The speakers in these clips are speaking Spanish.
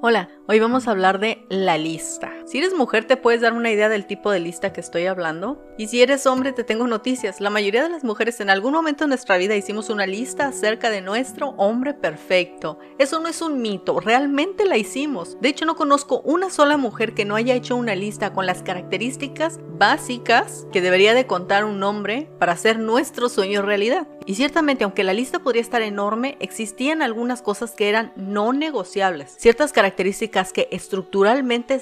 Hola, hoy vamos a hablar de la lista. Si eres mujer te puedes dar una idea del tipo de lista que estoy hablando. Y si eres hombre te tengo noticias. La mayoría de las mujeres en algún momento de nuestra vida hicimos una lista acerca de nuestro hombre perfecto. Eso no es un mito, realmente la hicimos. De hecho no conozco una sola mujer que no haya hecho una lista con las características básicas que debería de contar un hombre para hacer nuestro sueño realidad. Y ciertamente, aunque la lista podría estar enorme, existían algunas cosas que eran no negociables. Ciertas características que estructuralmente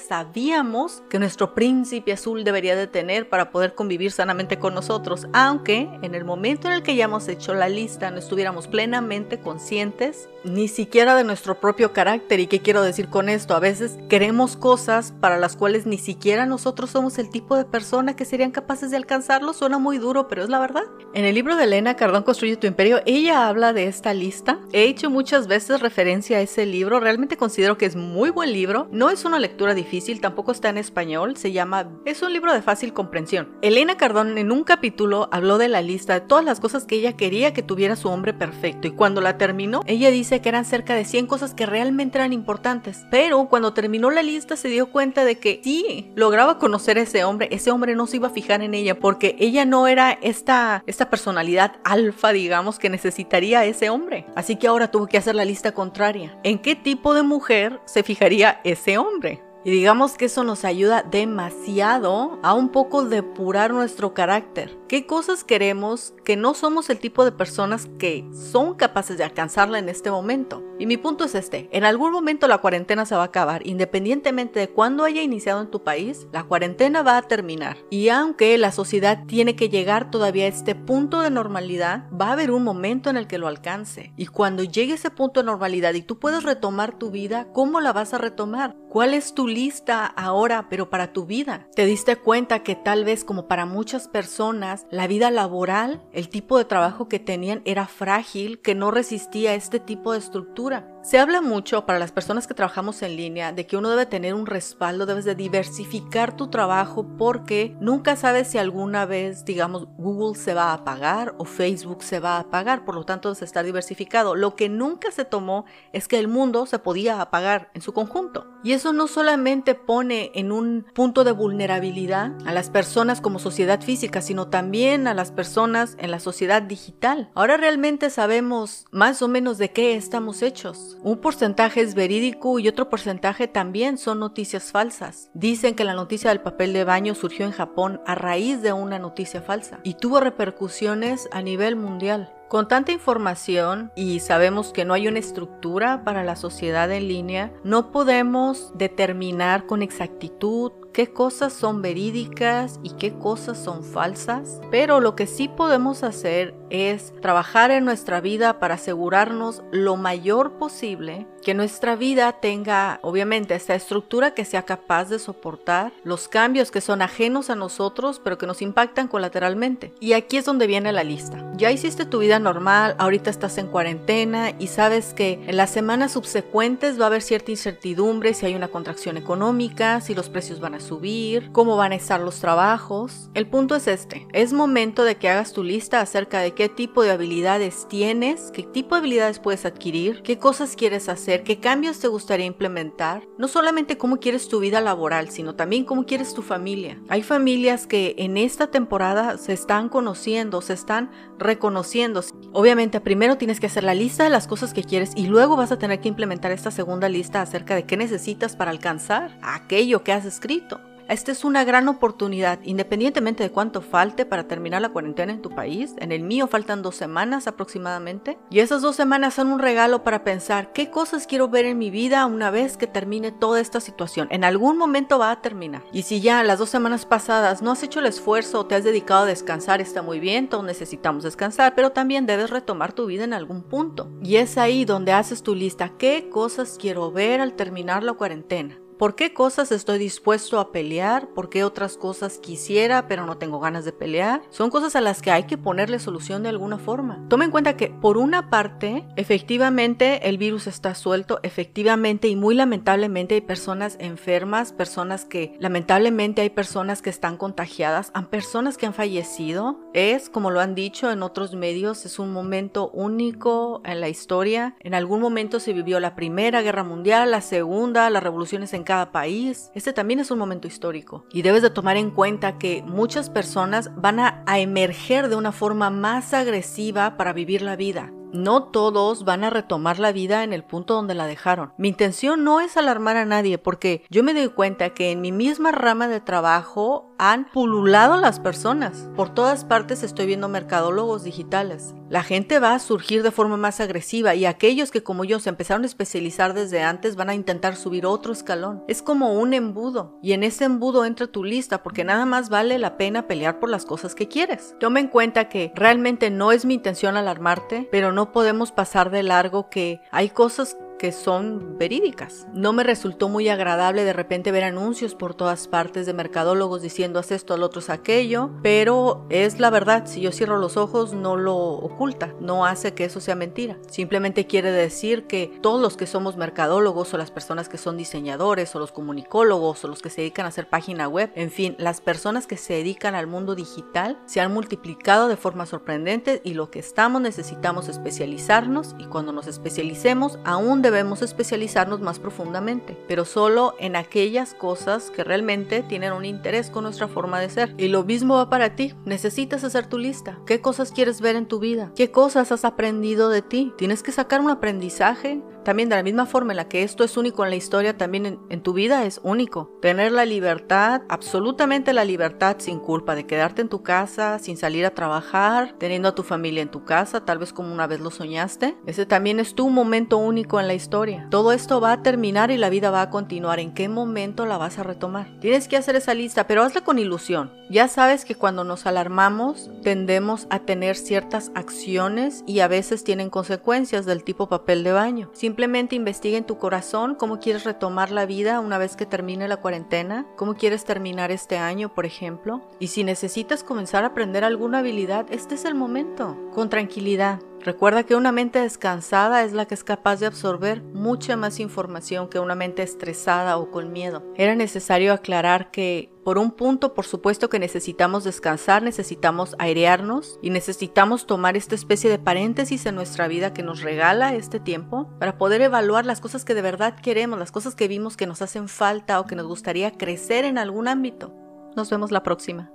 sabíamos que nuestro príncipe azul debería de tener para poder convivir sanamente con nosotros, aunque en el momento en el que ya hemos hecho la lista no estuviéramos plenamente conscientes ni siquiera de nuestro propio carácter. ¿Y qué quiero decir con esto? A veces queremos cosas para las cuales ni siquiera nosotros somos el tipo de persona que serían capaces de alcanzarlo. Suena muy duro, pero es la verdad. En el libro de Elena Cardón Construye tu Imperio, ella habla de esta lista. He hecho muchas veces referencia a ese libro. Realmente considero que es muy buen libro. No es una lectura difícil, tampoco está en español. Se llama... Es un libro de fácil comprensión. Elena Cardón en un capítulo habló de la lista de todas las cosas que ella quería que tuviera su hombre perfecto. Y cuando la terminó, ella dice que eran cerca de 100 cosas que realmente eran importantes. Pero cuando terminó la lista se dio cuenta de que sí, lograba conocer a ese hombre. Ese hombre no se iba a fijar en ella porque ella no era esta, esta personalidad alfa digamos, que necesitaría ese hombre. Así que ahora tuvo que hacer la lista contraria. ¿En qué tipo de mujer se fijaría ese hombre? Y digamos que eso nos ayuda demasiado a un poco depurar nuestro carácter. ¿Qué cosas queremos que no somos el tipo de personas que son capaces de alcanzarla en este momento? Y mi punto es este, en algún momento la cuarentena se va a acabar, independientemente de cuándo haya iniciado en tu país, la cuarentena va a terminar. Y aunque la sociedad tiene que llegar todavía a este punto de normalidad, va a haber un momento en el que lo alcance. Y cuando llegue ese punto de normalidad y tú puedes retomar tu vida, ¿cómo la vas a retomar? ¿Cuál es tu lista ahora, pero para tu vida? ¿Te diste cuenta que tal vez como para muchas personas, la vida laboral, el tipo de trabajo que tenían era frágil, que no resistía este tipo de estructura? cultura. Se habla mucho para las personas que trabajamos en línea de que uno debe tener un respaldo, debes de diversificar tu trabajo porque nunca sabes si alguna vez, digamos, Google se va a apagar o Facebook se va a apagar, por lo tanto debes estar diversificado. Lo que nunca se tomó es que el mundo se podía apagar en su conjunto. Y eso no solamente pone en un punto de vulnerabilidad a las personas como sociedad física, sino también a las personas en la sociedad digital. Ahora realmente sabemos más o menos de qué estamos hechos. Un porcentaje es verídico y otro porcentaje también son noticias falsas. Dicen que la noticia del papel de baño surgió en Japón a raíz de una noticia falsa y tuvo repercusiones a nivel mundial. Con tanta información y sabemos que no hay una estructura para la sociedad en línea, no podemos determinar con exactitud qué cosas son verídicas y qué cosas son falsas, pero lo que sí podemos hacer es trabajar en nuestra vida para asegurarnos lo mayor posible que nuestra vida tenga obviamente esta estructura que sea capaz de soportar los cambios que son ajenos a nosotros pero que nos impactan colateralmente. Y aquí es donde viene la lista. Ya hiciste tu vida normal, ahorita estás en cuarentena y sabes que en las semanas subsecuentes va a haber cierta incertidumbre si hay una contracción económica, si los precios van a subir, cómo van a estar los trabajos. El punto es este, es momento de que hagas tu lista acerca de qué tipo de habilidades tienes, qué tipo de habilidades puedes adquirir, qué cosas quieres hacer, qué cambios te gustaría implementar. No solamente cómo quieres tu vida laboral, sino también cómo quieres tu familia. Hay familias que en esta temporada se están conociendo, se están reconociendo. Obviamente primero tienes que hacer la lista de las cosas que quieres y luego vas a tener que implementar esta segunda lista acerca de qué necesitas para alcanzar aquello que has escrito. Esta es una gran oportunidad, independientemente de cuánto falte para terminar la cuarentena en tu país. En el mío faltan dos semanas aproximadamente. Y esas dos semanas son un regalo para pensar qué cosas quiero ver en mi vida una vez que termine toda esta situación. En algún momento va a terminar. Y si ya las dos semanas pasadas no has hecho el esfuerzo o te has dedicado a descansar, está muy bien, todos necesitamos descansar, pero también debes retomar tu vida en algún punto. Y es ahí donde haces tu lista, qué cosas quiero ver al terminar la cuarentena. ¿Por qué cosas estoy dispuesto a pelear? ¿Por qué otras cosas quisiera pero no tengo ganas de pelear? Son cosas a las que hay que ponerle solución de alguna forma. Tome en cuenta que por una parte, efectivamente el virus está suelto, efectivamente y muy lamentablemente hay personas enfermas, personas que lamentablemente hay personas que están contagiadas, hay personas que han fallecido. Es, como lo han dicho en otros medios, es un momento único en la historia. En algún momento se vivió la Primera Guerra Mundial, la Segunda, las revoluciones en cada país. Este también es un momento histórico. Y debes de tomar en cuenta que muchas personas van a, a emerger de una forma más agresiva para vivir la vida. No todos van a retomar la vida en el punto donde la dejaron. Mi intención no es alarmar a nadie porque yo me doy cuenta que en mi misma rama de trabajo han pululado las personas. Por todas partes estoy viendo mercadólogos digitales. La gente va a surgir de forma más agresiva y aquellos que como yo se empezaron a especializar desde antes van a intentar subir otro escalón. Es como un embudo y en ese embudo entra tu lista porque nada más vale la pena pelear por las cosas que quieres. Toma en cuenta que realmente no es mi intención alarmarte, pero no podemos pasar de largo que hay cosas que son verídicas. No me resultó muy agradable de repente ver anuncios por todas partes de mercadólogos diciendo haz esto, al otro es aquello, pero es la verdad, si yo cierro los ojos no lo oculta, no hace que eso sea mentira. Simplemente quiere decir que todos los que somos mercadólogos o las personas que son diseñadores o los comunicólogos o los que se dedican a hacer página web, en fin, las personas que se dedican al mundo digital se han multiplicado de forma sorprendente y lo que estamos necesitamos especializarnos y cuando nos especialicemos aún debemos especializarnos más profundamente, pero solo en aquellas cosas que realmente tienen un interés con nuestra forma de ser. Y lo mismo va para ti. Necesitas hacer tu lista. ¿Qué cosas quieres ver en tu vida? ¿Qué cosas has aprendido de ti? Tienes que sacar un aprendizaje también de la misma forma en la que esto es único en la historia, también en, tu vida es único. Tener la libertad, absolutamente la libertad sin culpa de quedarte en tu casa, sin salir a trabajar, teniendo a tu familia en tu casa, tal vez como una vez lo soñaste. Ese también es tu momento único en la historia. Todo esto va a terminar y la vida va a continuar. ¿En qué momento la vas a retomar? Tienes que hacer esa lista, pero hazla con ilusión. Ya sabes que cuando nos alarmamos tendemos a tener ciertas acciones y a veces tienen consecuencias del tipo papel de baño. Simplemente investiga en tu corazón cómo quieres retomar la vida una vez que termine la cuarentena, cómo quieres terminar este año, por ejemplo. Y si necesitas comenzar a aprender alguna habilidad, este es el momento, con tranquilidad. Recuerda que una mente descansada es la que es capaz de absorber mucha más información que una mente estresada o con miedo. Era necesario aclarar que por un punto, por supuesto que necesitamos descansar, necesitamos airearnos y necesitamos tomar esta especie de paréntesis en nuestra vida que nos regala este tiempo para poder evaluar las cosas que de verdad queremos, las cosas que vimos que nos hacen falta o que nos gustaría crecer en algún ámbito. Nos vemos la próxima.